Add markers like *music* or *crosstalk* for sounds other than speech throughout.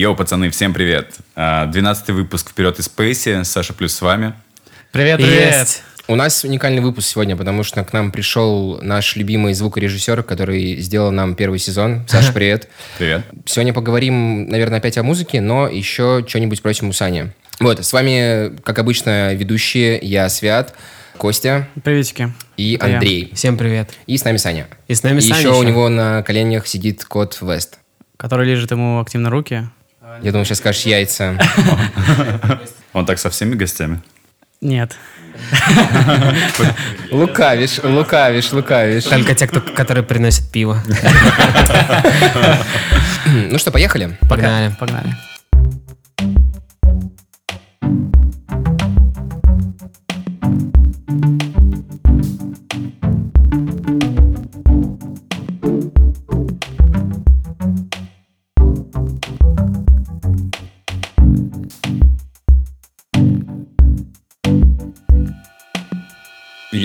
Йоу, пацаны, всем привет. А, 12 выпуск «Вперед из Спейси». Саша плюс с вами. Привет, привет. Есть. У нас уникальный выпуск сегодня, потому что к нам пришел наш любимый звукорежиссер, который сделал нам первый сезон. Саша, *laughs* привет. Привет. Сегодня поговорим, наверное, опять о музыке, но еще что-нибудь спросим у Сани. Вот, с вами, как обычно, ведущие я, Свят, Костя Приветики. и Это я. Андрей. Всем привет. И с нами Саня. И с нами И Саня еще у него на коленях сидит кот Вест. Который лежит ему активно руки. Я думал, сейчас скажешь яйца. *laughs* Он так со всеми гостями? Нет. *laughs* Лукавишь, лукавишь, лукавишь. Только те, кто, которые приносят пиво. *laughs* Ну что, поехали? Погнали. Погнали.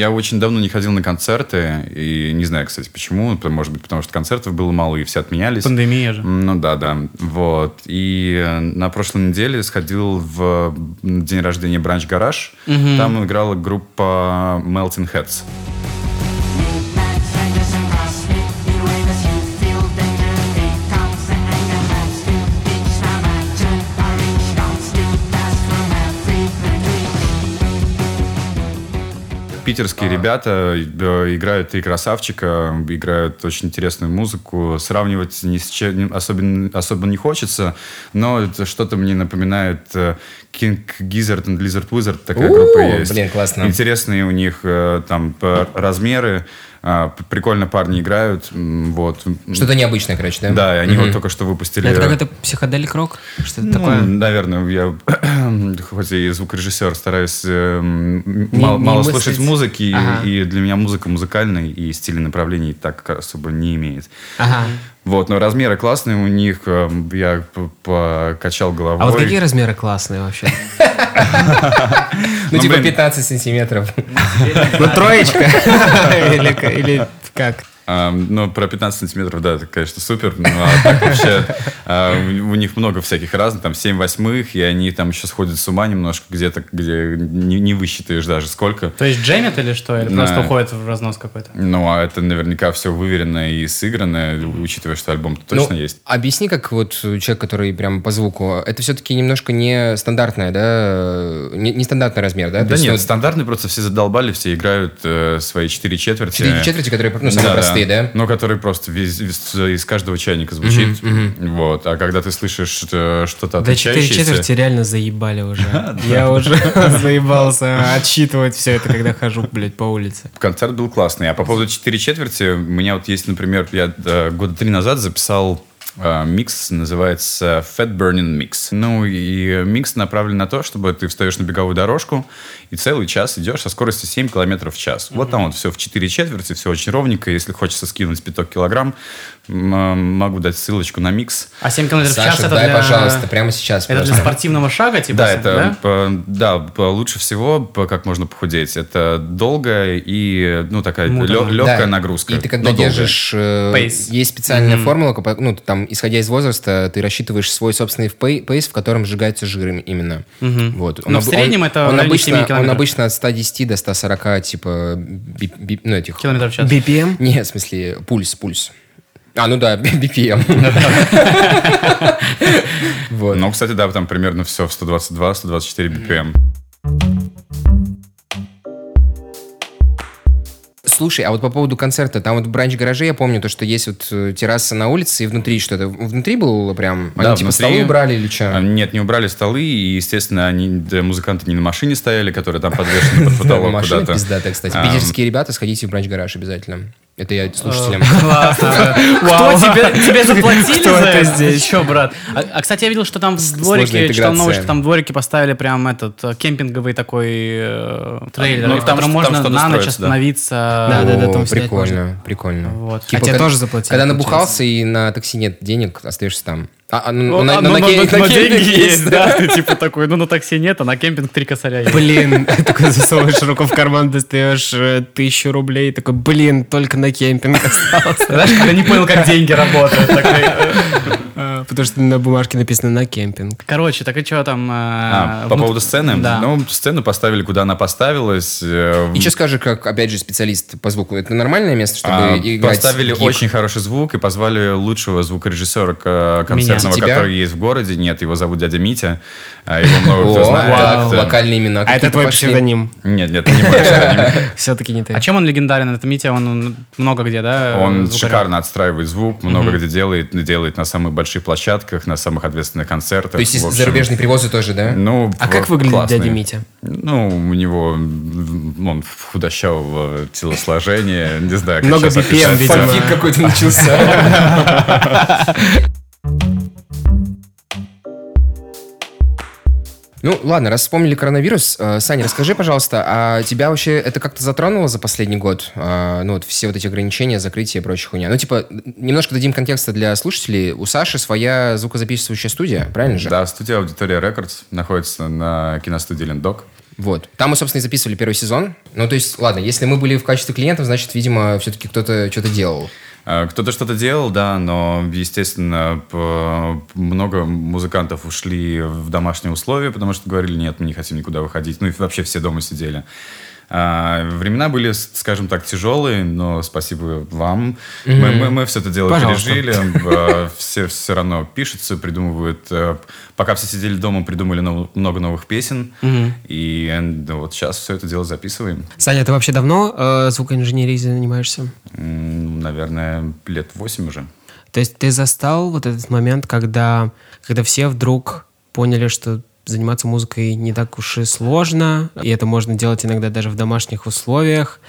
Я очень давно не ходил на концерты, и не знаю, кстати, почему. Может быть, потому что концертов было мало, и все отменялись. Пандемия же. Ну да, да. Вот. И на прошлой неделе сходил в день рождения Бранч Гараж. Там играла группа Melting Heads. Питерские ребята э, играют три красавчика, играют очень интересную музыку. Сравнивать ни с чем особенно, особо не хочется, но это что-то мне напоминает э, King Gizzard and Lizard Wizard. Такая У, группа есть. блин, классно. Интересные у них э, там размеры. А, Прикольно парни играют. Вот. Что-то необычное, короче, да? Да, они вот только что выпустили... Это какой-то психоделик рок? Что-то Ну, такое? наверное, я *clears throat* хоть и звукорежиссер, стараюсь э, Не- мало, не мало мыслить. слышать музыки, Ага. и, и для меня музыка музыкальная, и стили направлений так особо не имеет. Ага. Вот, но размеры классные у них, э, я покачал головой. А вот какие размеры классные вообще? *laughs* Ну, типа блин. 15 сантиметров. Ну, троечка? *laughs* Или как? Ну, про 15 сантиметров, да, это, конечно, супер. Ну, а так вообще, *laughs* а, у них много всяких разных, там 7 восьмых, и они там еще сходят с ума немножко где-то, где не, не высчитаешь даже сколько. То есть джемят или что? Или просто уходит в разнос какой-то? Ну, а это наверняка все выверено и сыграно, учитывая, что альбом точно Ну, есть. Объясни, как вот человек, который прям по звуку, это все-таки немножко не стандартная, да, не, стандартный размер, да? Да нет, стандартные просто все задолбали, все играют э, свои четыре четверти. четыре четверти, которые, ну, самые простые, да? Ну, которые просто вез- из каждого чайника звучит. Вот. А когда ты слышишь что-то Да четыре четверти реально заебали уже. *laughs* Я уже *laughs* заебался отсчитывать все это, когда хожу, блядь, по улице. Концерт был классный. А по поводу четыре четверти, у меня вот есть, например, я э, года три назад записал микс, называется Fat Burning Mix. Ну, и микс направлен на то, чтобы ты встаешь на беговую дорожку и целый час идешь со скоростью 7 километров в час. Вот там вот все в 4 четверти, все очень ровненько. Если хочется скинуть пяток килограмм, э, могу дать ссылочку на микс. А 7 км в час это дай, для... пожалуйста, прямо сейчас. Это для просто. спортивного шага, типа? Да, это да, лучше всего, как можно похудеть. Это долгая и ну такая легкая Да. нагрузка. И ты когда держишь... э. Есть специальная формула, ну, там, исходя из возраста, ты рассчитываешь свой собственный пей- пейс, в котором сжигается жир им- именно. Вот. Но в среднем это в он обычно, 7 он обычно от 110 до 140, типа, би- би- ну, этих... Километров в час. BPM? Нет, в смысле, пульс, пульс. А, ну да, BPM. *laughs* Вот. Ну, кстати, да, там примерно все в 122-124 BPM. Слушай, а вот по поводу концерта, там вот в бранч-гараже я помню то, что есть вот э, терраса на улице, и внутри что-то. Внутри было прям? Они Да, типа внутри. столы убрали или что? А, Нет, не убрали столы, и, естественно, они, да, музыканты не на машине стояли, которые там подвешены под *laughs* потолок куда-то. пиздатая, кстати. Питерские ребята, сходите в бранч-гараж обязательно. Это я слушателям. Классно. *laughs* Кто тебе, заплатили за это? Че, брат? А, а, кстати, я видел, что там в дворике, читал новость, что там в дворике поставили прям этот э, кемпинговый такой э, трейлер, Ну, в там котором можно на ночь строится, да. остановиться. Да-да-да, О, там Прикольно, прикольно. Вот. А тебе тоже заплатили, Когда набухался и на такси нет денег, остаешься там. А, а, ну, Ну, на- а, ну, ну, на ке- но- на но кемпинг деньги есть, да. Ты типа такой, ну на такси нет, а на кемпинг три косаря есть. Блин, *laughs* такой засовываешь *laughs* руку в карман, достаешь э, тысячу рублей, такой, блин, только на кемпинг остался. Знаешь, когда не понял, как деньги работают. э, э, *laughs* Потому что на бумажке написано «на кемпинг». Короче, так и что там? э, А, по поводу сцены? Да. Ну, сцену поставили, куда она поставилась. И что скажешь, как, опять же, специалист по звуку? Это нормальное место, чтобы А, играть? Поставили очень хороший звук и позвали лучшего звукорежиссера к- концертного, Тебя? который есть в городе. Нет, его зовут дядя Митя. а Его много кто знает. локальные имена. А это твой псевдоним. Нет, нет, это не мой псевдоним. *laughs* Все-таки не ты. А чем он легендарен? Это Митя, он много где, да? Он шикарно отстраивает звук, много где делает, делает на самых больших площадках, на самых ответственных концертах. То есть зарубежные привозы тоже, да? Ну, А как выглядит дядя Митя? Ну, у него он худощавого телосложения, не знаю, как Много BPM, видимо. Какой-то начался. *laughs* Ну, ладно, раз вспомнили коронавирус, э, Саня, расскажи, пожалуйста, а тебя вообще это как-то затронуло за последний год? А, ну, вот все вот эти ограничения, закрытие и прочая хуйня. Ну, типа, немножко дадим контекста для слушателей. У Саши своя звукозаписывающая студия, правильно же? Да, студия Аудитория Рекордс находится на киностудии Лендок. Вот. Там мы, собственно, и записывали первый сезон. Ну, то есть, ладно, если мы были в качестве клиентов, значит, видимо, все-таки кто-то что-то делал. А, Кто-то что-то делал, да, но, естественно, много музыкантов ушли в домашние условия, потому что говорили, нет, мы не хотим никуда выходить. Ну и вообще все дома сидели. А, Времена были, скажем так, тяжелые, но спасибо вам. Мы, мы- мы все это дело Пожалуйста. пережили. *laughs* А, Все все равно пишутся, придумывают. э, Пока все сидели дома, придумали много новых песен. И ну, вот сейчас все это дело записываем. Саня, ты вообще давно э, звукоинженерией занимаешься? Наверное, лет восемь уже. То есть ты застал вот этот момент, когда, когда все вдруг поняли, что заниматься музыкой не так уж и сложно, и это можно делать иногда даже в домашних условиях,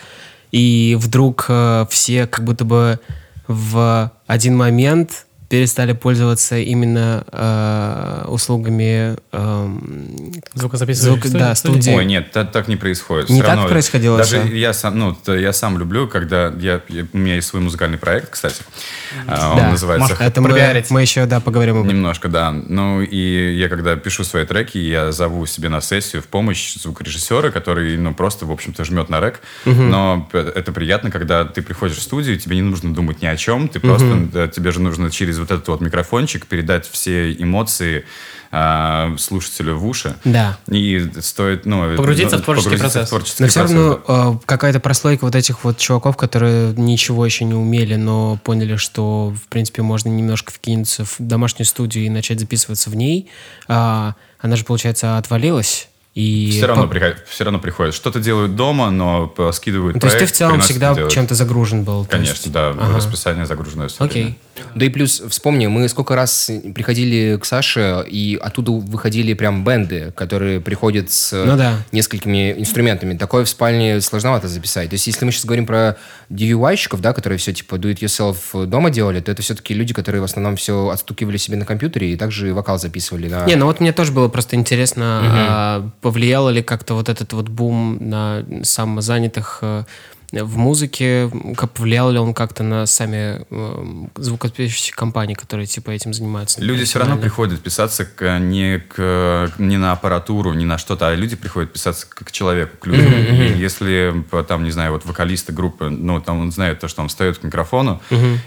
и вдруг э, все как будто бы в один момент перестали пользоваться именно э, услугами эм, Звукозаписывающих звук- да, студии. Ой, нет, та- так, не происходит. Не Всё так равно- происходило Даже всё? я сам, ну, я сам люблю, когда я, я- у меня есть свой музыкальный проект, кстати. А, Он Да, называется может, Это мы, мы еще, да, поговорим об этом. Немножко, да. Ну, и я когда пишу свои треки, я зову себе на сессию в помощь звукорежиссера, который, ну, просто, в общем-то, жмет на рек. Но п- это приятно, когда ты приходишь в студию, тебе не нужно думать ни о чем, ты просто, да, тебе же нужно через вот этот вот микрофончик передать все эмоции а, слушателю в уши. Да. И стоит, ну... Погрузиться ну, в творческий погрузиться процесс. в творческий Но все процесс, равно э, какая-то прослойка вот этих вот чуваков, которые ничего еще не умели, но поняли, что, в принципе, можно немножко вкинуться в домашнюю студию и начать записываться в ней, а, она же, получается, отвалилась. И Все равно, по- приходит, все равно приходят. Что-то делают дома, но п- скидывают Ну, То есть ты проект, в целом всегда чем-то загружен был? Конечно, есть- да. Ага. Расписание загруженное все время. Окей. Да и плюс, вспомни, мы сколько раз приходили к Саше, и оттуда выходили прям бенды, которые приходят с Ну да. несколькими инструментами. Такое в спальне сложновато записать. То есть, если мы сейчас говорим про DIY-щиков, да, которые все типа do it yourself дома делали, то это все-таки люди, которые в основном все отстукивали себе на компьютере и также вокал записывали на... Не, ну вот мне тоже было просто интересно, а, повлияло ли как-то вот этот вот бум на самозанятых э, в музыке, как повлиял ли он как-то на сами э, звукозаписывающие компании, которые типа этим занимаются? Люди все равно приходят писаться к, не, к, не на аппаратуру, не на что-то, а люди приходят писаться к, к человеку, к людям. И если там, не знаю, вот вокалисты группы, ну, там он знает то, что он встает к микрофону,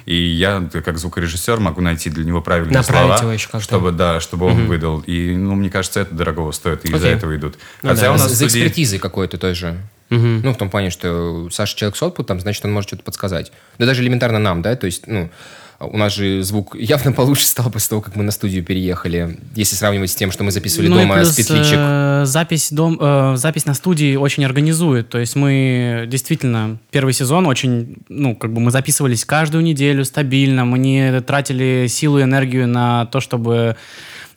и я, как звукорежиссер, могу найти для него правильные Направить слова, его еще как-то. чтобы, да, чтобы он выдал. И, ну, мне кажется, это дорогого стоит, и из-за Окей. этого идут. Ну Хотя да. у нас За студии- экспертизой какой-то тоже. Ну, в том плане, что Саша человек с output, значит, он может что-то подсказать. Да даже элементарно нам, да, то есть, ну, у нас же звук явно *laughs* получше стал после того, как мы на студию переехали, если сравнивать с тем, что мы записывали Ну дома плюс, с петличек. э, запись, дом, э, запись на студии очень организует. То есть мы действительно первый сезон очень, ну, как бы мы записывались каждую неделю стабильно, мы не тратили силу и энергию на то, чтобы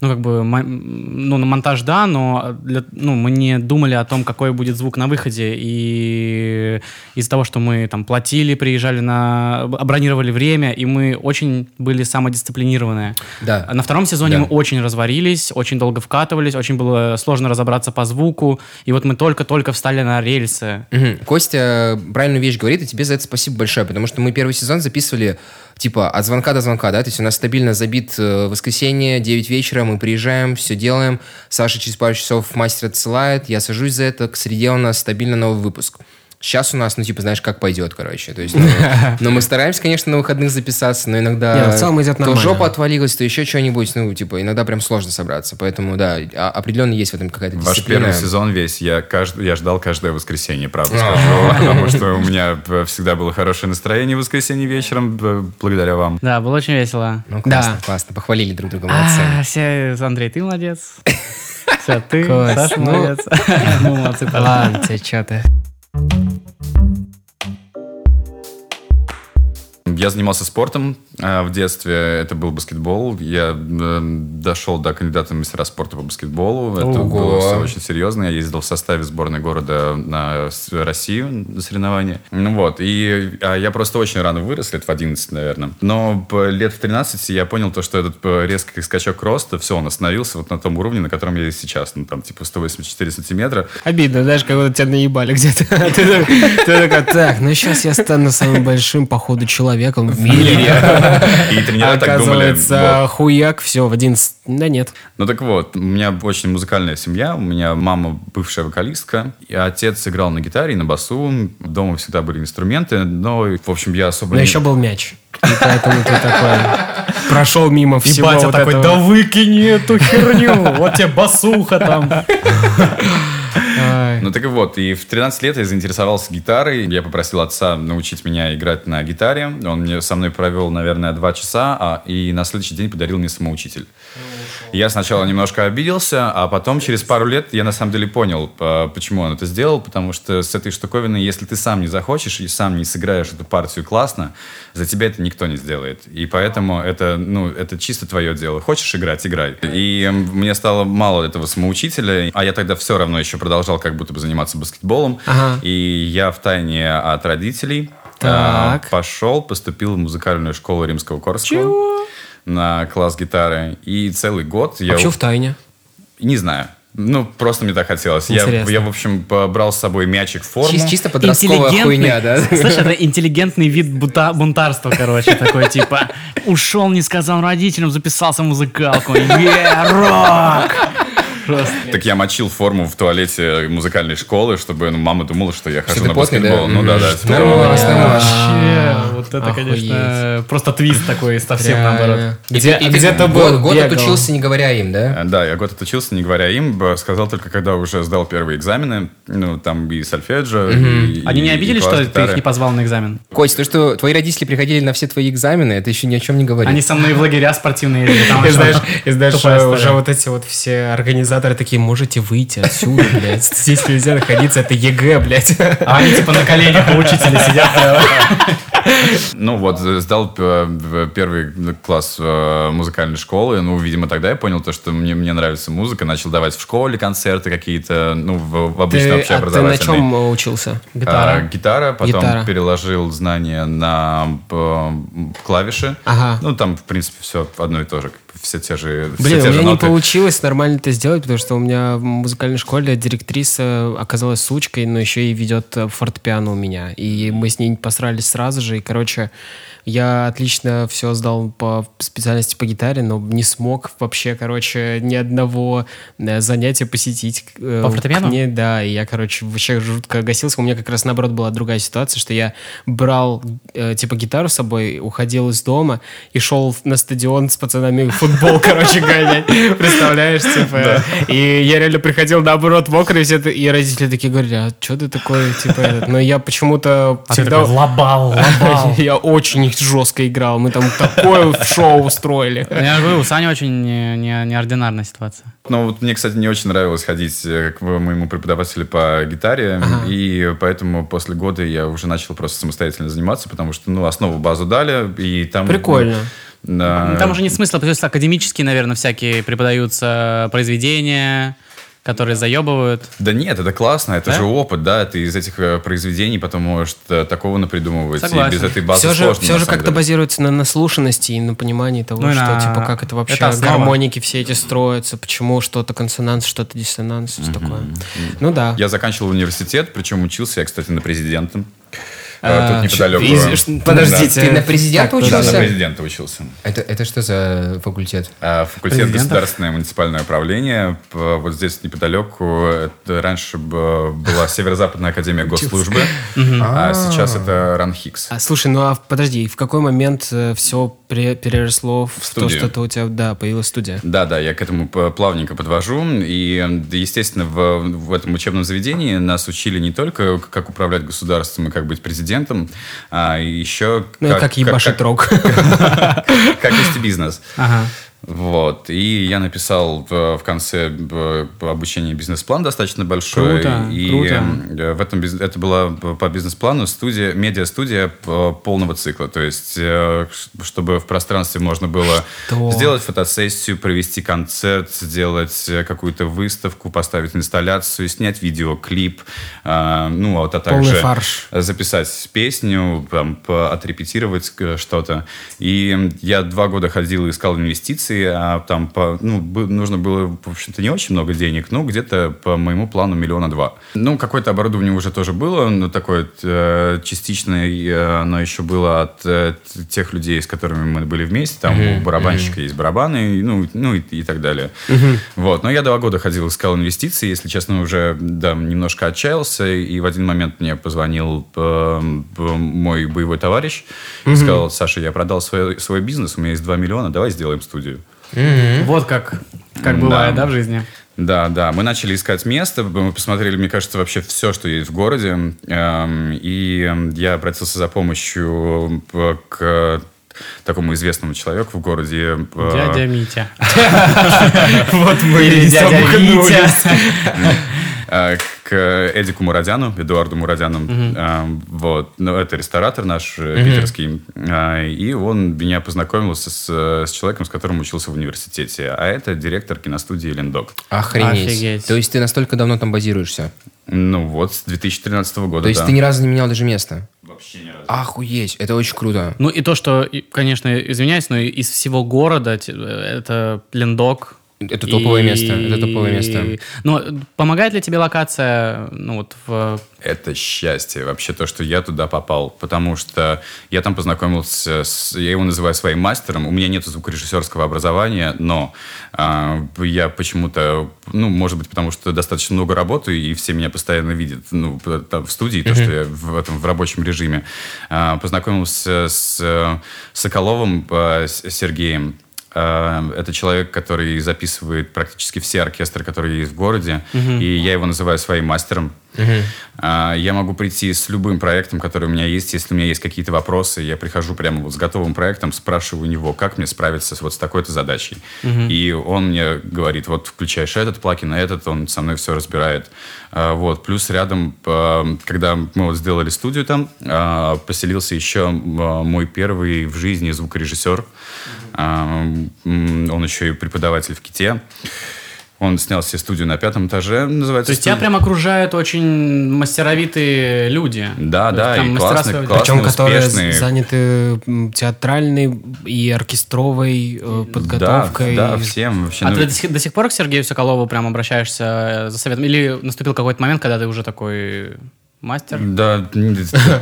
ну, как бы, ну, на монтаж, да, но для, ну, мы не думали о том, какой будет звук на выходе. И из-за того, что мы там платили, приезжали на... бронировали время, и мы очень были самодисциплинированные. Да. На втором сезоне Да. мы очень разварились, очень долго вкатывались, очень было сложно разобраться по звуку. И вот мы только-только встали на рельсы. Мгм. Костя правильную вещь говорит, и тебе за это спасибо большое, потому что мы первый сезон записывали типа от звонка до звонка, да, то есть у нас стабильно забит э, воскресенье, 9 вечера, мы приезжаем, все делаем, Саша через пару часов мастер отсылает, я сажусь за это, к среде у нас стабильно новый выпуск. Сейчас у нас, ну, типа, знаешь, как пойдет, короче. То есть, ну, *laughs* но мы стараемся, конечно, на выходных записаться, но иногда... Не, в целом идет То нормально. жопа отвалилась, то еще что-нибудь, ну, типа, иногда прям сложно собраться. Поэтому, да, а- определенно есть в этом какая-то Ваш дисциплина. первый сезон весь, я, каждый, я ждал каждое воскресенье, правда А. скажу, *laughs* потому что у меня э, всегда было хорошее настроение в воскресенье вечером, э, благодаря вам. Да, было очень весело. Ну, классно, Да. классно. Похвалили друг друга, молодцы. А, все, Андрей, ты молодец. *laughs* Все, ты, Саша ну- молодец. Ну, молодцы. Ладно, тебе что ты. Я занимался спортом э, в детстве, это был баскетбол. Я э, дошел до кандидата в мастера спорта по баскетболу. Это Ого. было все очень серьезно. Я ездил в составе сборной города на Россию на соревнования. Ну вот, и а, я просто очень рано вырос, лет в 11, наверное. Но лет в 13 я понял то, что этот резкий скачок роста, все, он остановился вот на том уровне, на котором я сейчас. Ну, там, типа, 184 сантиметра. Обидно, знаешь, как будто тебя наебали где-то. *laughs* Ты так- ты такой, так, ну сейчас я стану самым большим, походу, человеком в мире. И тренера так думали. Оказывается, вот. хуяк, все, в 11. Да нет. Ну так вот, у меня очень музыкальная семья. У меня мама бывшая вокалистка, и отец играл на гитаре и на басу. Дома всегда были инструменты, но, в общем, я особо Но не... еще был мяч. И поэтому ты такой прошел мимо И всего батя вот такой, этого. да выкини эту херню, вот тебе басуха там. Ну так и вот, и в 13 лет я заинтересовался гитарой. Я попросил отца научить меня играть на гитаре. Он мне со мной провел, наверное, два часа, а, и на следующий день подарил мне самоучитель. Я сначала немножко обиделся, а потом через пару лет я на самом деле понял, а, почему он это сделал, потому что с этой штуковиной, если ты сам не захочешь и сам не сыграешь эту партию классно, за тебя это никто не сделает. И поэтому это, ну, это чисто твое дело. Хочешь играть, играй. И мне стало мало этого самоучителя, а я тогда все равно еще продолжал как будто бы заниматься баскетболом. Ага. И я в тайне от родителей а, Так. пошел, поступил в музыкальную школу Римского Корского на класс гитары. И целый год я... Вообще в тайне. Не знаю. Ну, просто мне так хотелось. Я, я, в общем, брал с собой мячик в форму. Чис- Чисто подростковая хуйня, да? *laughs* Слышь, это интеллигентный вид бута- бунтарства, короче, такой, типа, ушел, не сказал родителям, записался в музыкалку. Е, рок! Просто. Так я мочил форму в туалете музыкальной школы, чтобы ну, мама думала, что я хожу на баскетбол. Ну да, да. Вообще, вот это, Охуеть. конечно, просто твист такой, совсем Реально. наоборот. Где, И ты где-то был, год отучился, не говоря им, да? Э, Да, я год отучился, не говоря им, сказал только, когда уже сдал первые экзамены, ну, там и сольфеджио, и, Они не обиделись, что ты их не позвал на экзамен? Кость, то, что твои родители приходили на все твои экзамены, это еще ни о чем не говорит. Они со мной в лагеря спортивные *laughs* *laughs* И знаешь, история. уже вот эти вот все организаторы такие, можете выйти отсюда, блядь. Здесь нельзя находиться, это ЕГЭ, блядь. А они типа на коленях у учителя сидят. Ну вот, сдал э, в первый класс э, музыкальной школы. Ну, видимо, тогда я понял то, что мне, мне нравится музыка. Начал давать в школе концерты какие-то, ну, в, в обычной Ты, а ты на чем э, учился? Гитара. А, гитара, потом Гитара. переложил знания на э, клавиши. Ага. Ну, там, в принципе, все одно и то же. Все те же, все Блин, те у же меня не ноты. получилось нормально это сделать, потому что у меня в музыкальной школе директриса оказалась сучкой, но еще и ведет э, фортепиано у меня. И мы с ней посрались сразу же. И, короче, я отлично все сдал по специальности по гитаре, но не смог вообще, короче, ни одного э, занятия посетить. э, По фортепиано? к ней, да, и я, короче, вообще жутко гасился. У меня как раз наоборот была другая ситуация, что я брал, э, типа, гитару с собой, уходил из дома и шел на стадион с пацанами футбол, *laughs* короче, гонять. Представляешь, типа. И я реально приходил, наоборот, мокрый, и родители такие говорили, а что ты такой, типа, этот?» Но я почему-то А всегда... лобал, лобал. *laughs* Я очень жестко играл. Мы там такое шоу устроили. Я говорю, у Сани очень не- не- неординарная ситуация. Ну, вот мне, кстати, не очень нравилось ходить э, к моему преподавателю по гитаре, и поэтому после года я уже начал просто самостоятельно заниматься, потому что, ну, основу базу дали, и там... Прикольно. да. Там уже нет смысла, то есть академические, наверное, всякие преподаются произведения, которые заебывают. Да нет, это классно, это Да? же опыт, да, ты из этих э, произведений потом можешь э, такого напридумывать, Согласен. и без этой базы Все же, сложно, все на же как-то деле. базируется на наслушанности и на понимании того, Ну что, на- типа, как это вообще это гармоники все эти строятся, почему что-то консонанс, что-то диссонанс, все такое. Ну да. Я заканчивал университет, причем учился я, кстати, на президента. Э, тут А, неподалеку. из- Подождите, Да. ты на президента Так, Да, учился? на президента учился. Это, это что за факультет? А, Факультет Президента? государственное муниципальное управление. Вот здесь неподалеку. Это раньше была Северо-Западная академия госслужбы, а сейчас это РАНХИКС. А, слушай, ну а подожди, в какой момент все переросло в, то, студию. что-то у тебя, да, появилась студия? Да, да, я к этому плавненько подвожу. И, естественно, в, в этом учебном заведении нас учили не только, как управлять государством и как быть президентом, а еще Ну, и как ебашить рок. *laughs* как вести бизнес. Ага. Вот. И я написал в, конце обучения бизнес-план достаточно большой. Круто, и круто. э, в этом это была п- по бизнес-плану студия, медиа-студия п- полного цикла. То есть, э, чтобы в пространстве можно было Что? сделать фотосессию, провести концерт, сделать э, какую-то выставку, поставить инсталляцию, снять видеоклип, э, ну, вот, а также фарш. записать песню, там, отрепетировать э, что-то. И я два года ходил и искал инвестиции, а там по, ну, нужно было, в общем-то, не очень много денег, ну, где-то по моему плану миллиона два. Ну, какое-то оборудование уже тоже было, но такое э, частичное, э, оно еще было от э, тех людей, с которыми мы были вместе. Там у барабанщика есть барабаны, ну, ну и, и так далее. Вот. Но я два года ходил, искал инвестиции, если честно, уже да, немножко отчаялся, и в один момент мне позвонил э, мой боевой товарищ и сказал, Саша, я продал свой, свой бизнес, у меня есть 2 миллиона, давай сделаем студию. Вот как, как Да. бывает, да, в жизни? Да, да, мы начали искать место, мы посмотрели, мне кажется, вообще все, что есть в городе, эм, и я обратился за помощью э, к такому известному человеку в городе. э, Дядя Митя. *laughs* Вот мы Или дядя Витя. *laughs* э, к Эдику Мурадяну, Эдуарду Мурадяну. Э, Вот. Ну, это ресторатор наш э, питерский. Э, И он меня познакомил с, с человеком, с которым учился в университете. А это директор киностудии «Лендок». Охренеть. Офигеть. То есть ты настолько давно там базируешься? Ну вот, с 2013 года, То есть да. ты ни разу не менял даже место? Вообще ни разу. Охуеть, это очень круто. Ну и то, что, конечно, извиняюсь, но из всего города т- это Лендок. Это топовое место, это топовое место. Но помогает ли тебе локация, ну вот в... Это счастье, вообще то, что я туда попал, потому что я там познакомился с, я его называю своим мастером, у меня нет звукорежиссерского образования, но а, я почему-то, ну, может быть, потому что достаточно много работаю, и все меня постоянно видят, ну, там, в студии, то, что я в этом, в рабочем режиме, а, познакомился с э, Соколовым э, с- Сергеем, Это человек, который записывает практически все оркестры, которые есть в городе, и я его называю своим мастером. А, Я могу прийти с любым проектом, который у меня есть. Если у меня есть какие-то вопросы, я прихожу прямо вот с готовым проектом, спрашиваю у него, как мне справиться вот с такой-то задачей. И он мне говорит, вот включаешь этот плагин, а этот, он со мной все разбирает. А, Вот. Плюс рядом, а, когда мы вот сделали студию там, поселился еще мой первый в жизни звукорежиссер. Он еще и преподаватель в КИТе. Он снял себе студию на пятом этаже, называется. То есть тебя студия. прям окружают очень мастеровитые люди. Да, То да, есть там и классные, своего классные, Причем, которые успешные. заняты м, театральной и оркестровой э, подготовкой. Да, да, всем вообще. А ну, ты до сих, до сих пор к Сергею Соколову прям обращаешься э, за советом? Или наступил какой-то момент, когда ты уже такой мастер? Да, *laughs* н-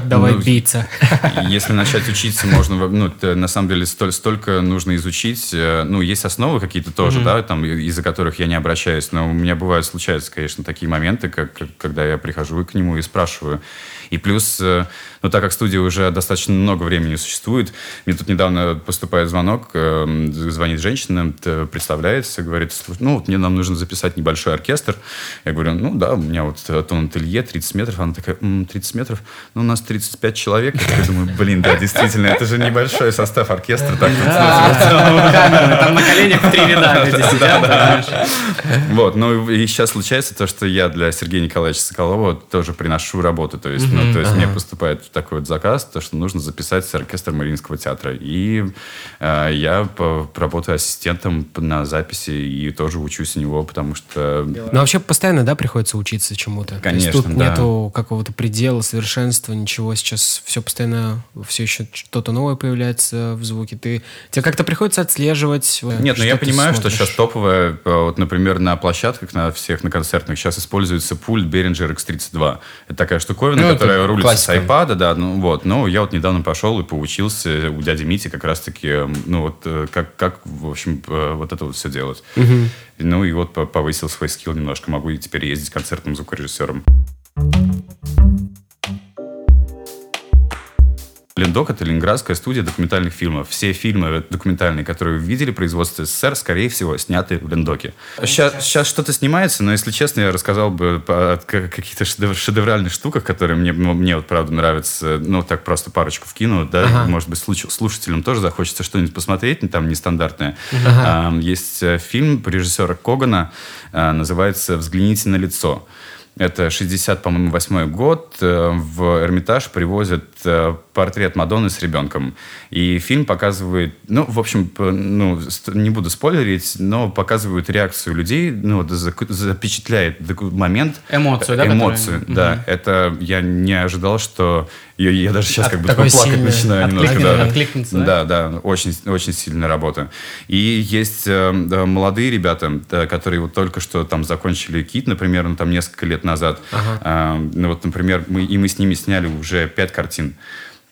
Давай ну, биться. *laughs* Если начать учиться, можно, ну, на самом деле, столь, столько нужно изучить. Э, Ну, есть основы какие-то тоже, да, там, из-за которых я не обращаюсь, но у меня бывают, случаются, конечно, такие моменты, как- когда я прихожу к нему и спрашиваю. И плюс, э, ну, так как студия уже достаточно много времени существует, мне тут недавно поступает звонок, э, звонит женщина, представляется, говорит, «Слушай, ну, вот мне нам нужно записать небольшой оркестр. Я говорю, ну, да, у меня вот тон ателье 30 метров. Она такая, «М, 30 метров? Ну, у нас 35 человек. Я думаю, блин, да, действительно, это же небольшой состав оркестра. Так, там на коленях три ряда люди сидят, понимаешь? Вот, ну и сейчас случается то, что я для Сергея Николаевича Соколова тоже приношу работу. То есть, ну, то есть мне поступает такой вот заказ, то, что нужно записать оркестр Мариинского театра. И э, я по- работаю ассистентом на записи и тоже учусь у него, потому что... Ну, вообще, постоянно, да, приходится учиться чему-то. То есть Конечно, тут да. нету, какого-то предела, совершенства, ничего. Сейчас все постоянно, все еще что-то новое появляется в звуке. Ты, тебе как-то приходится отслеживать. э, Нет, но что я понимаю, что смотришь. сейчас топовое, э, вот, например, на площадках, на всех, на концертных, сейчас используется пульт Behringer X32. Это такая штуковина, Ну, это которая рулится классика. с iPad, да, ну вот. Но я вот недавно пошел и поучился у дяди Мити как раз-таки, э, ну вот, э, как, как в общем, э, вот это вот все делать. Ну и вот по- повысил свой скилл немножко. Могу и теперь ездить концертным звукорежиссером. Лендок — это ленинградская студия документальных фильмов. Все фильмы документальные, которые вы видели, производство СССР, скорее всего, сняты в Лендоке. Сейчас, сейчас что-то снимается, но, если честно, я рассказал бы о каких-то шедев- шедевральных штуках, которые мне, мне вот, правда, нравятся. Ну, так просто парочку вкину, да. Может быть, слушателям тоже захочется что-нибудь посмотреть, там, нестандартное. А, Есть э, фильм режиссера Когана, а, называется «Взгляните на лицо». Это 60, по-моему, восьмой год. Э, В Эрмитаж привозят э, портрет Мадонны с ребенком. И фильм показывает, ну, в общем, ну, не буду спойлерить, но показывают реакцию людей, ну, запечатляет момент. Эмоцию, да, Эмоцию, которая- да. Это я не ожидал, что... Я, я даже сейчас От как будто плакать начинаю немножко. Да. откликнется, да? Да, да, очень, очень сильная работа. И есть э, молодые ребята, да, которые вот только что там закончили КИТ, например, ну, там несколько лет назад. А, ну вот, например, мы, и мы с ними сняли уже пять картин.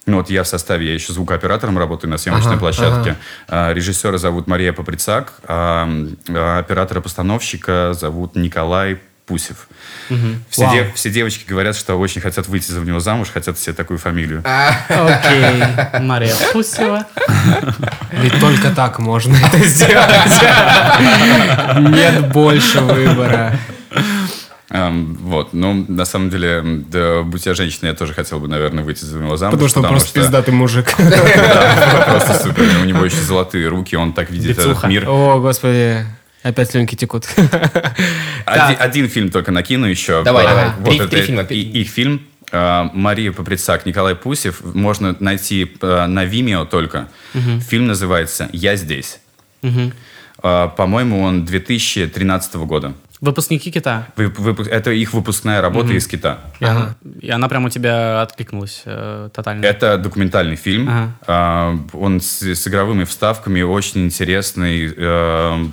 Ну вот я в составе, я еще звукооператором работаю на съемочной Ага, площадке. А, режиссера зовут Мария Поприцак, а, а оператора-постановщика зовут Николай Пусев. Все, Вау. де- все девочки говорят, что очень хотят выйти за него замуж, хотят себе такую фамилию. Окей. *laughs* Мария Пусева. Ведь только так можно *laughs* это сделать. *laughs* Нет больше выбора. Эм, вот, ну, на самом деле, да, будь я женщиной, я тоже хотел бы, наверное, выйти за него замуж. Потому что он просто пиздатый мужик. Да, просто супер. У него еще золотые руки, он так видит этот мир. О, господи. Опять слюнки текут. *laughs* Один, один фильм только накину еще. Давай, А, давай. Вот Три- это три фильма. и- их фильм. А, Мария Поприцак, Николай Пусев. Можно найти а, на Vimeo только. Фильм называется «Я здесь». А, По-моему, он 2013 года. Выпускники кита. Вы- выпу- Это их выпускная работа из Кита. И она- И она прям у тебя откликнулась э, тотально. Это документальный фильм. Ага. А, Он с, с игровыми вставками, очень интересный. э,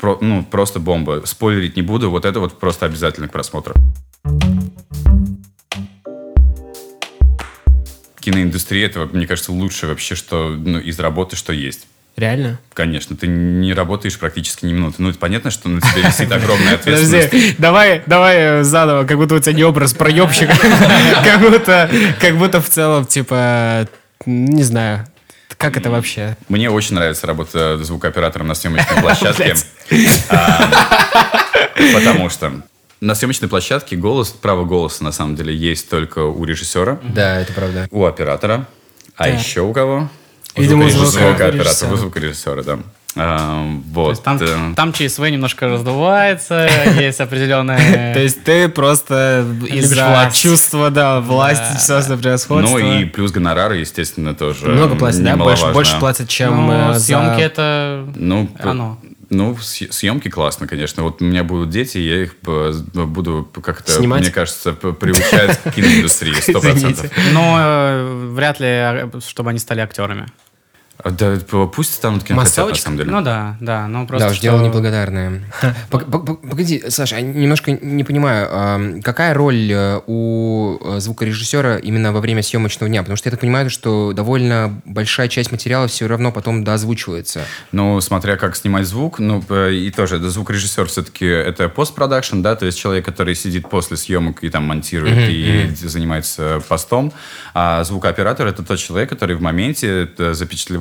про- ну, просто бомба. Спойлерить не буду. Вот это вот просто обязательно к просмотру. Киноиндустрия это, мне кажется, лучшее вообще, что ну, из работы, что есть. Реально? Конечно, ты не работаешь практически ни минуты. Ну, это понятно, что на тебе висит огромная *laughs* ответственность. Подожди, давай, давай э, заново, как будто у тебя не образ проебщика. *laughs* Как будто, как будто в целом, типа, не знаю, как это вообще? Мне очень нравится работа звукооператором на съемочной *laughs* площадке. Потому что на съемочной площадке голос, право голоса на самом деле есть только у режиссера, Да, это правда. у оператора, а еще у кого? Видимо, у звукорежиссера, звукорежиссера. да. А, То Вот. есть там, э, там ЧСВ немножко раздувается, *laughs* есть определенные... То есть ты просто из-за чувства, да, власти, собственно, превосходства. Ну и плюс гонорары, естественно, тоже Много платят, да? Больше, платят, чем Ну, э, съемки это... Ну, Оно. ну, съ- съемки классно, конечно. Вот у меня будут дети, я их э, буду как-то, Снимать? мне кажется, приучать к *laughs* киноиндустрии, сто процентов. Но вряд ли, э, чтобы они стали актерами. А, Да, пусть станут кем хотят, на Массовочка? самом деле. Ну да, да, но просто да, уж что- дело неблагодарное. *laughs* Пог- пог- пог- Погоди, Саша, я немножко не понимаю, ам, какая роль э, у э, звукорежиссера именно во время съемочного дня? Потому что я так понимаю, что довольно большая часть материала все равно потом доозвучивается. Ну, смотря как снимать звук, ну, и тоже, это звукорежиссер все-таки это постпродакшн, да, то есть человек, который сидит после съемок и там монтирует и занимается постом, а звукооператор это тот человек, который в моменте э,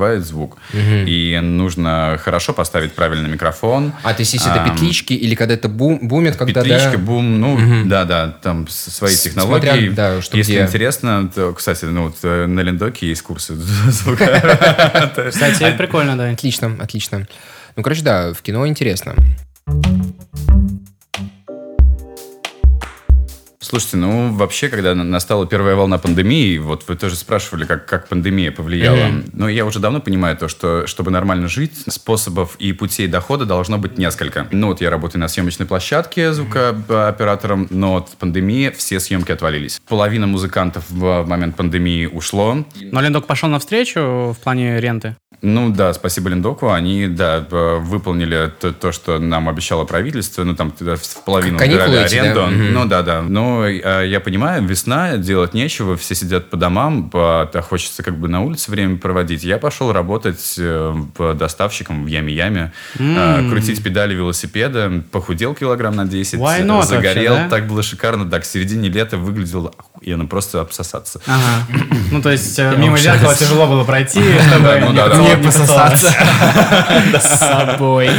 запечатлевает звук. И нужно хорошо поставить правильный микрофон. А то есть, если это Ам, петлички или когда это бум, бумит, когда Петличка, да... бум, ну, да-да, там с- свои С- технологии. смотря, да, что Если где. интересно, то, кстати, ну, вот э, на Лендоке есть курсы звука. *laughs* Кстати, прикольно, да. Отлично, отлично. Ну, короче, да, в кино интересно. Слушайте, ну вообще, когда на- настала первая волна пандемии, вот вы тоже спрашивали, как, как пандемия повлияла. Но я уже давно понимаю то, что чтобы нормально жить, способов и путей дохода должно быть несколько. Ну вот я работаю на съемочной площадке звукооператором, но вот в пандемии все съемки отвалились. Половина музыкантов в момент пандемии ушло. Но Лендок пошел навстречу в плане ренты. Ну да, спасибо Линдоку. Они, да, э, выполнили то, то, что нам обещало правительство. Ну там в половину убирали да? аренду. Мгм. Ну да, да. Но э, я понимаю, весна, делать нечего, все сидят по домам, по- да, хочется как бы на улице время проводить. Я пошел работать э, доставщиком в Яме-Яме, э, крутить педали велосипеда, похудел килограмм на 10, Why not загорел, вообще, да? так было шикарно. Да, к середине лета выглядело охуенно, просто обсосаться. Ага. *clears throat* Ну, то есть э, мимо зеркала тяжело было пройти, *laughs* чтобы ну не пососаться. *laughs* с собой.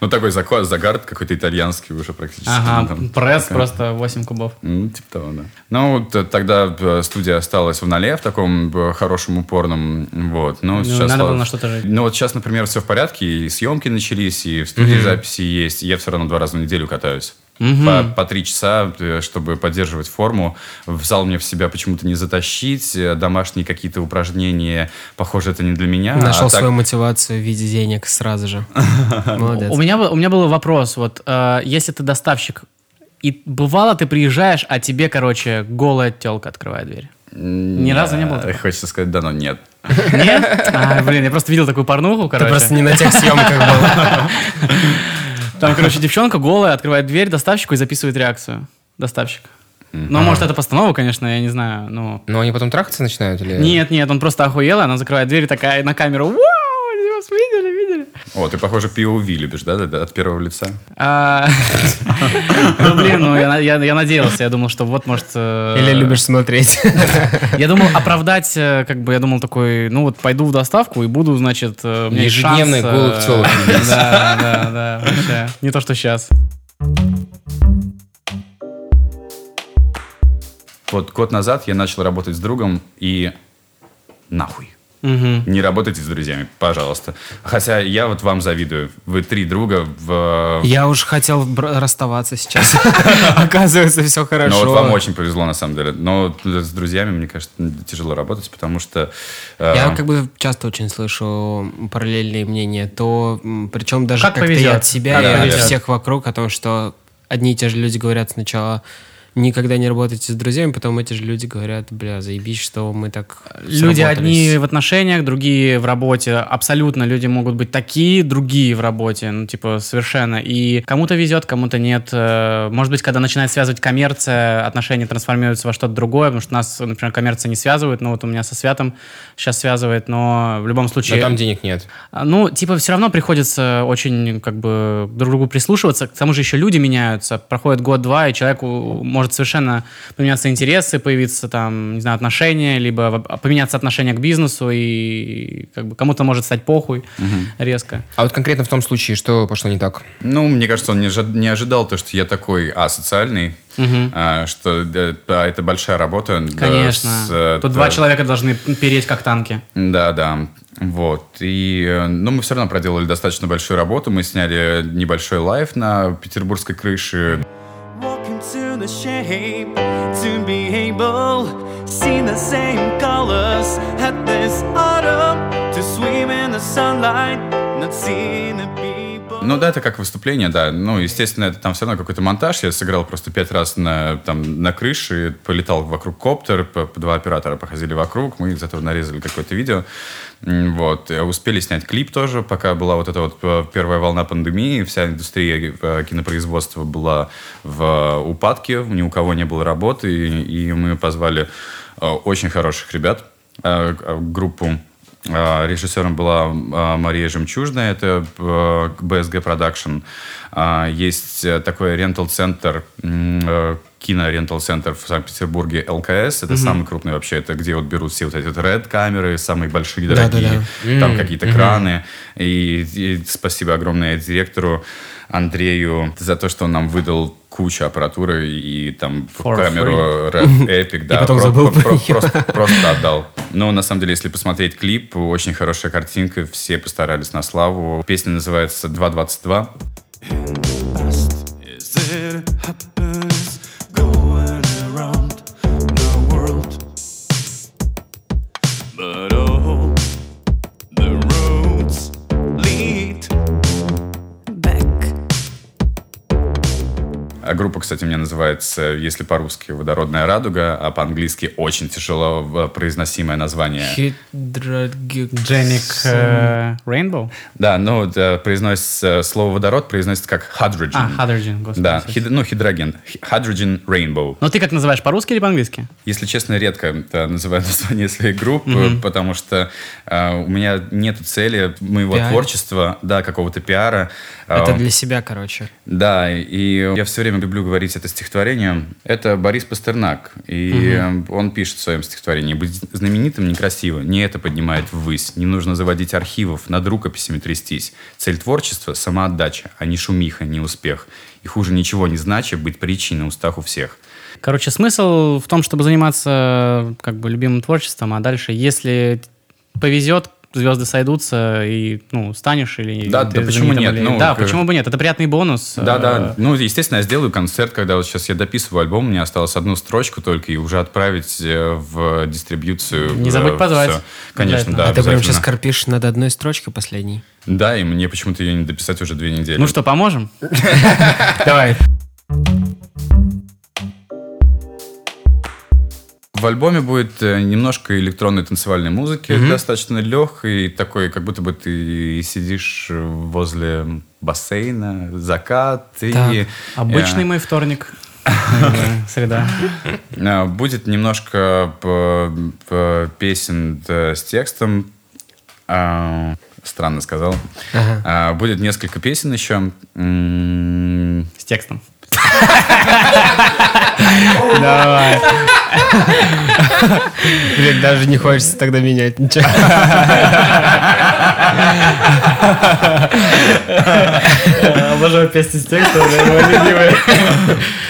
Ну такой зако- загар какой-то итальянский уже практически. Ну, Ага, там. пресс просто 8 кубов. Ну, типа того, да. Ну, вот, э, тогда э, студия осталась в ноле, в таком хорошем, упорном, вот. Но Ну, сейчас, надо было на что-то жить. Ну, вот сейчас, например, все в порядке, и съемки начались, и в студии записи есть, и я все равно два раза в неделю катаюсь. По, по три часа, э, чтобы поддерживать форму. В зал мне в себя почему-то не затащить. э, Домашние какие-то упражнения, похоже, это не для меня. Нашел а так- свою мотивацию в виде денег сразу же. *laughs* Молодец. У меня, был- у меня был вопрос. Вот э, если ты доставщик, и бывало ты приезжаешь, а тебе, короче, голая телка открывает дверь. Ни разу не было такого? Хочется сказать, да, но нет. Нет? А, блин, я просто видел такую порнуху, Ты короче. просто не на тех съемках был. *laughs* Там, короче, девчонка голая открывает дверь доставщику и записывает реакцию. Доставщик. Ну, может, это постанова, конечно, я не знаю. Ну, Но они потом трахаться начинают или... нет, нет, он просто охуел, она закрывает дверь такая на камеру. Вау, видели? О, ты, похоже, POV любишь, да, да, да, от первого лица? А, *laughs* Ну, блин, ну, я, надеялся, я думал, что вот, может... э, Или любишь смотреть. *laughs* Я думал оправдать, э, как бы, я думал такой, ну вот пойду в доставку и буду, значит, э, голых э, тёлок видеть. *laughs* Да, да, да, вообще. Не то, что сейчас. Вот год назад я начал работать с другом и нахуй. Мгм. Не работайте с друзьями, пожалуйста. Хотя я вот вам завидую. Вы три друга в... Я уж хотел расставаться сейчас. *laughs* Оказывается, все Но хорошо. вот вам очень повезло, на самом деле. Но с друзьями, мне кажется, тяжело работать, потому что... э, Я как бы часто очень слышу параллельные мнения, то причем даже Как как-то и от себя, и от всех вокруг о том, что одни и те же люди говорят сначала никогда не работайте с друзьями, потом эти же люди говорят, бля, заебись, что мы так Люди одни сработались». в отношениях, другие в работе. Абсолютно люди могут быть такие, другие в работе. Ну, типа, совершенно. И кому-то везет, кому-то нет. Э, Может быть, когда начинает связывать коммерция, отношения трансформируются во что-то другое, потому что нас, например, коммерция не связывает. Ну, вот у меня со Святом сейчас связывает, но в любом Но случае... там денег нет. А, Ну, типа, все равно приходится очень, как бы, друг к другу прислушиваться. К тому же еще люди меняются. Проходит год-два, и человеку может совершенно поменяться интересы, появиться там, не знаю, отношения, либо в- поменяться отношение к бизнесу, и как бы кому-то может стать похуй резко. А вот конкретно в том случае, что пошло не так? Ну, мне кажется, он не, ожи- не ожидал то, что я такой асоциальный, а, что да, да, это большая работа. да, Конечно. с, э, Тут да, два человека должны переть как танки. Да, да. Вот. И, э, ну, мы все равно проделали достаточно большую работу. Мы сняли небольшой live на петербургской крыше. The shape to be able. See the same colors at this autumn. To swim in the sunlight not seeing people Ну да, это как выступление, да. Ну, естественно, это там все равно какой-то монтаж. Я сыграл просто пять раз на, там, на крыше, полетал вокруг коптер, два оператора походили вокруг, мы из этого нарезали какое-то видео. Вот. Э, Успели снять клип тоже, пока была вот эта вот э, первая волна пандемии. Вся индустрия э, кинопроизводства была в упадке, ни у кого не было работы, и, и мы позвали очень хороших ребят, группу Режиссером была а, Мария Жемчужная, это а, BSG Production. А, Есть э, такой рентал-центр, э, кино-рентал-центр в Санкт-Петербурге ЛКС. Это самый крупный вообще. Это где вот берут все вот эти вот RED-камеры, самые большие, дорогие. Там какие-то краны. И, и спасибо огромное директору Андрею за то, что он нам выдал кучу аппаратуры и там For камеру *laughs* Red Epic, да, потом про- забыл про- про просто, просто отдал. Но на самом деле, если посмотреть клип, очень хорошая картинка, все постарались на славу. Песня называется «2.22». группа, кстати, у меня называется, если по-русски, «Водородная радуга», а по-английски очень тяжело в- произносимое название. Дженник э, Rainbow? Да, ну, да, произносится, слово «водород» произносится как hydrogen. А, Hydrogen, господи. Да, хид- ну, гидроген. Hydrogen Rainbow. Но ты как называешь, по-русски или по-английски? Если честно, редко да, называю *laughs* название своей группы, потому что э, у меня нет цели моего Пиар? творчества, да, какого-то пиара. Э, Это для себя, короче. Да, и я все время люблю говорить это стихотворение. Это Борис Пастернак. И э, он пишет в своем стихотворении. «Быть знаменитым некрасиво, не это поднимает ввысь. Не нужно заводить архивов, над рукописями трястись. Цель творчества – самоотдача, а не шумиха, не успех. И хуже ничего не значит быть на устах у всех. Короче, смысл в том, чтобы заниматься как бы любимым творчеством, а дальше, если повезет, звезды сойдутся и ну станешь или Да, да почему нет? или- Ну, да, как- почему бы нет? Это приятный бонус. Да, Э, да. Ну, естественно, я сделаю концерт, когда вот сейчас я дописываю альбом, мне осталось одну строчку только и уже отправить э, в дистрибьюцию. Не э, забудь позвать. всё. Конечно, да. а ты прям сейчас корпишь над одной строчкой последней. Да, и мне почему-то ее не дописать уже две недели. Ну что, поможем? *laughs* Давай. В альбоме будет э, немножко электронной танцевальной музыки, достаточно легкой, такой, как будто бы ты сидишь возле бассейна, закат. И, Так, Обычный э, мой вторник. Э, *laughs* Среда. э, Будет немножко п- песен э, с текстом. Странно сказал. Будет несколько песен еще. С текстом. Давай. Блин, даже не хочется тогда менять ничего. *laughs* Обожаю песни с текстом, любимые.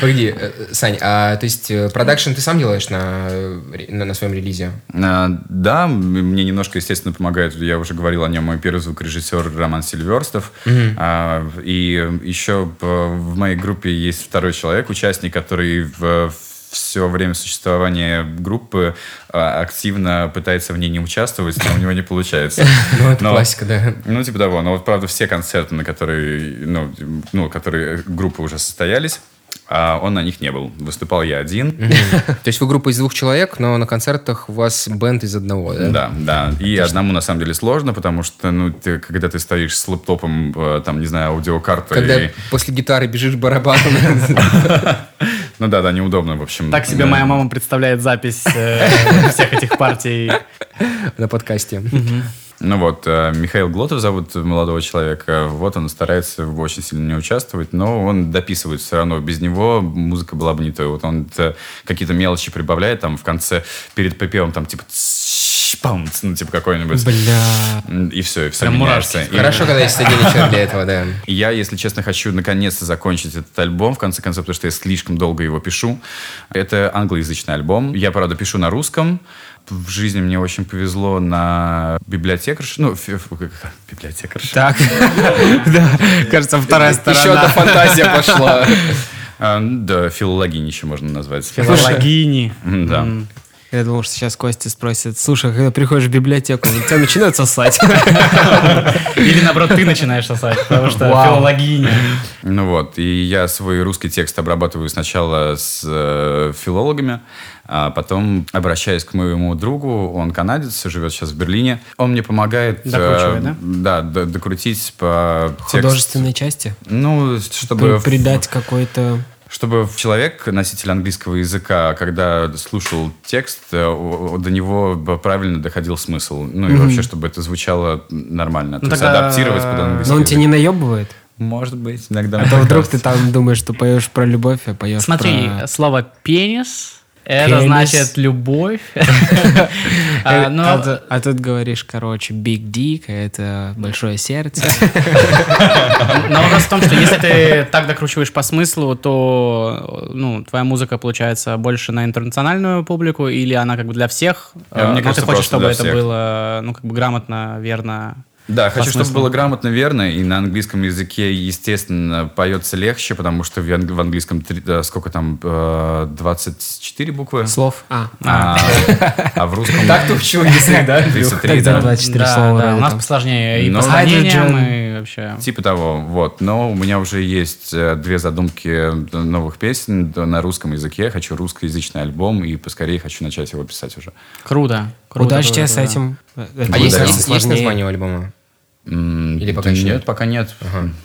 Погоди, э, Сань, а то есть э, продакшн ты сам делаешь на, э, на, на своем релизе? А, Да, мне немножко, естественно, помогает, я уже говорил о нем, мой первый звукорежиссер Роман Сильверстов. А, И еще в моей группе есть второй человек, участник, который в все время существования группы а, активно пытается в ней не участвовать, но у него не получается. *laughs* Ну, это классика, да. Ну, типа того. Но вот, правда, все концерты, на которые, ну, ну, которые группы уже состоялись, а он на них не был. Выступал я один. *laughs* То есть вы группа из двух человек, но на концертах у вас бенд из одного, да? Да, да. И одному на самом деле сложно, потому что, ну, ты, когда ты стоишь с лэптопом, э, там, не знаю, аудиокартой. Когда после гитары бежишь барабаном. *laughs* Ну да, да, неудобно, в общем. Так себе Да. моя мама представляет запись э, *laughs* всех этих партий. на подкасте. Ну вот, э, Михаил Глотов зовут молодого человека. Вот он старается очень сильно не участвовать, но он дописывает все равно. Без него музыка была бы не той. Вот он э, какие-то мелочи прибавляет там в конце, перед припевом, там типа «Паунц», ну типа какой-нибудь. Бля. И все, и все Прям меняется. И- Хорошо, когда есть отдельный человек для этого, да. *laughs* Я, если честно, хочу наконец-то закончить этот альбом, в конце концов, потому что я слишком долго его пишу. Это англоязычный альбом. Я, правда, пишу на русском. В жизни мне очень повезло на библиотекарш. Ну, библиотекарш. Так. *laughs* Да, кажется, вторая Еще одна сторона. фантазия *laughs* пошла. А, да, филологинь еще можно назвать. Филологини. Да. Я думал, что сейчас Костя спросит, слушай, когда приходишь в библиотеку, тебя начинают сосать. Или, наоборот, ты начинаешь сосать, потому что филологиня. Ну вот, и я свой русский текст обрабатываю сначала с э, филологами, а потом обращаюсь к моему другу, он канадец, живет сейчас в Берлине. Он мне помогает... э, Докручивает, да? Да, докрутить по тексту. Художественной части. Ну, чтобы... При- Придать какой-то... Чтобы человек, носитель английского языка, когда слушал текст, э, до него правильно доходил смысл. Ну и вообще, чтобы это звучало нормально. Ну То есть тогда- адаптировать под английский Но он тебя не наебывает? Может быть, иногда. А то вдруг *laughs* ты там думаешь, что поешь про любовь, а поешь Смотри, про... слово пенис это значит любовь. *laughs* А, Э, но- а тут- а тут говоришь, короче, big dick, это большое сердце. *laughs* Но вопрос в том, что если ты так докручиваешь по смыслу, то ну, твоя музыка получается больше на интернациональную публику, или она как бы для всех. Э, э, мне но кажется, ты хочешь, чтобы это всех. было ну, как бы грамотно, верно. Да, хочу, чтобы было грамотно, верно, и на английском языке, естественно, поется легче, потому что в ан- в английском э, сколько там, э, 24 буквы? Слов. А, А, а в русском... Так-то учил язык, да? 33, Так, да. 24 да, слова да, у нас там. по сложнее и Но- по сравнениям, и вообще. Типа того, вот. Но у меня уже есть э, две задумки новых песен на русском языке. Хочу русскоязычный альбом, и поскорее хочу начать его писать уже. Круто. круто Удачи тебе с этим. А есть, название у альбома? Или пока еще нет? нет? пока нет.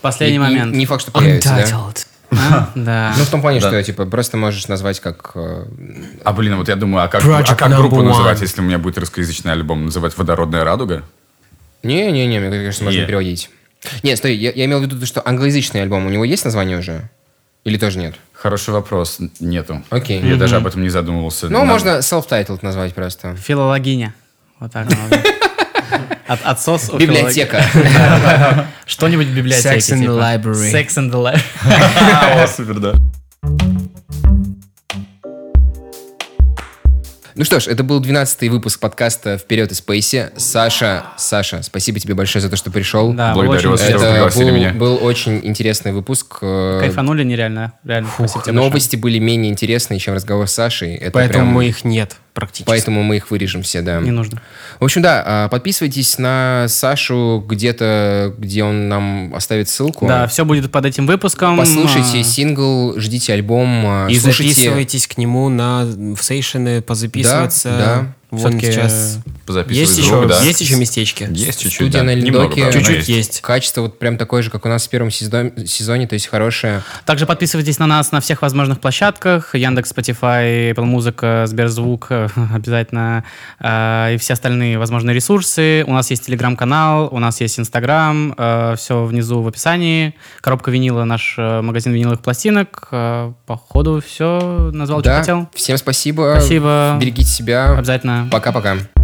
Последний И- момент. Не факт, что появится, да? *laughs* А? Да. Ну, в том плане, Да. что, типа, просто можешь назвать как... э, А, блин, вот я думаю, а как, Project а как группу one. называть, если у меня будет русскоязычный альбом? Называть «Водородная радуга»? Не-не-не, мне кажется, можно Не. переводить. Не, стой, я, я имел в виду, что англоязычный альбом, у него есть название уже? Или тоже нет? Хороший вопрос. Нету. Окей. Я даже об этом не задумывался. Ну, можно self-titled назвать просто. Филологиня. Вот так. *laughs* От, отсос у Библиотека. *laughs* Что-нибудь в библиотеке. Sex in the типа. library. Sex in the library. *laughs* *laughs* О, супер, да. Ну что ж, это был 12-й выпуск подкаста «Вперед из Спейси». Саша, Саша, спасибо тебе большое за то, что пришел. Да, Благодарю вас, что пригласили был, меня. был очень интересный выпуск. Э, Кайфанули нереально. Реально. Спасибо тебе большое. Новости были менее интересные, чем разговор с Сашей. Это Поэтому прям- мы их нет практически. Поэтому мы их вырежем все, да. Не нужно. В общем, да, а, подписывайтесь на Сашу где-то, где он нам оставит ссылку. Да, все будет под этим выпуском. Послушайте А, сингл, ждите альбом, а, И слушайте... записывайтесь к нему на в сейшены, позаписываться. Да, да. Вон Всё-таки, сейчас есть звук, еще, да. есть еще местечки. Есть чуть-чуть, Студия да. на но Чуть-чуть есть. Качество вот прям такое же, как у нас в первом сезоне, сезоне то есть хорошее. Также подписывайтесь на нас на всех возможных площадках. Яндекс, Spotify, Apple Музыка, Сберзвук *laughs* обязательно. э, И все остальные возможные ресурсы. У нас есть телеграм-канал, у нас есть инстаграм. Все внизу в описании. Коробка винила, наш э, магазин виниловых пластинок. Э, Походу все назвал, что да, хотел. всем спасибо. Спасибо. Берегите себя. Обязательно. Пока-пока.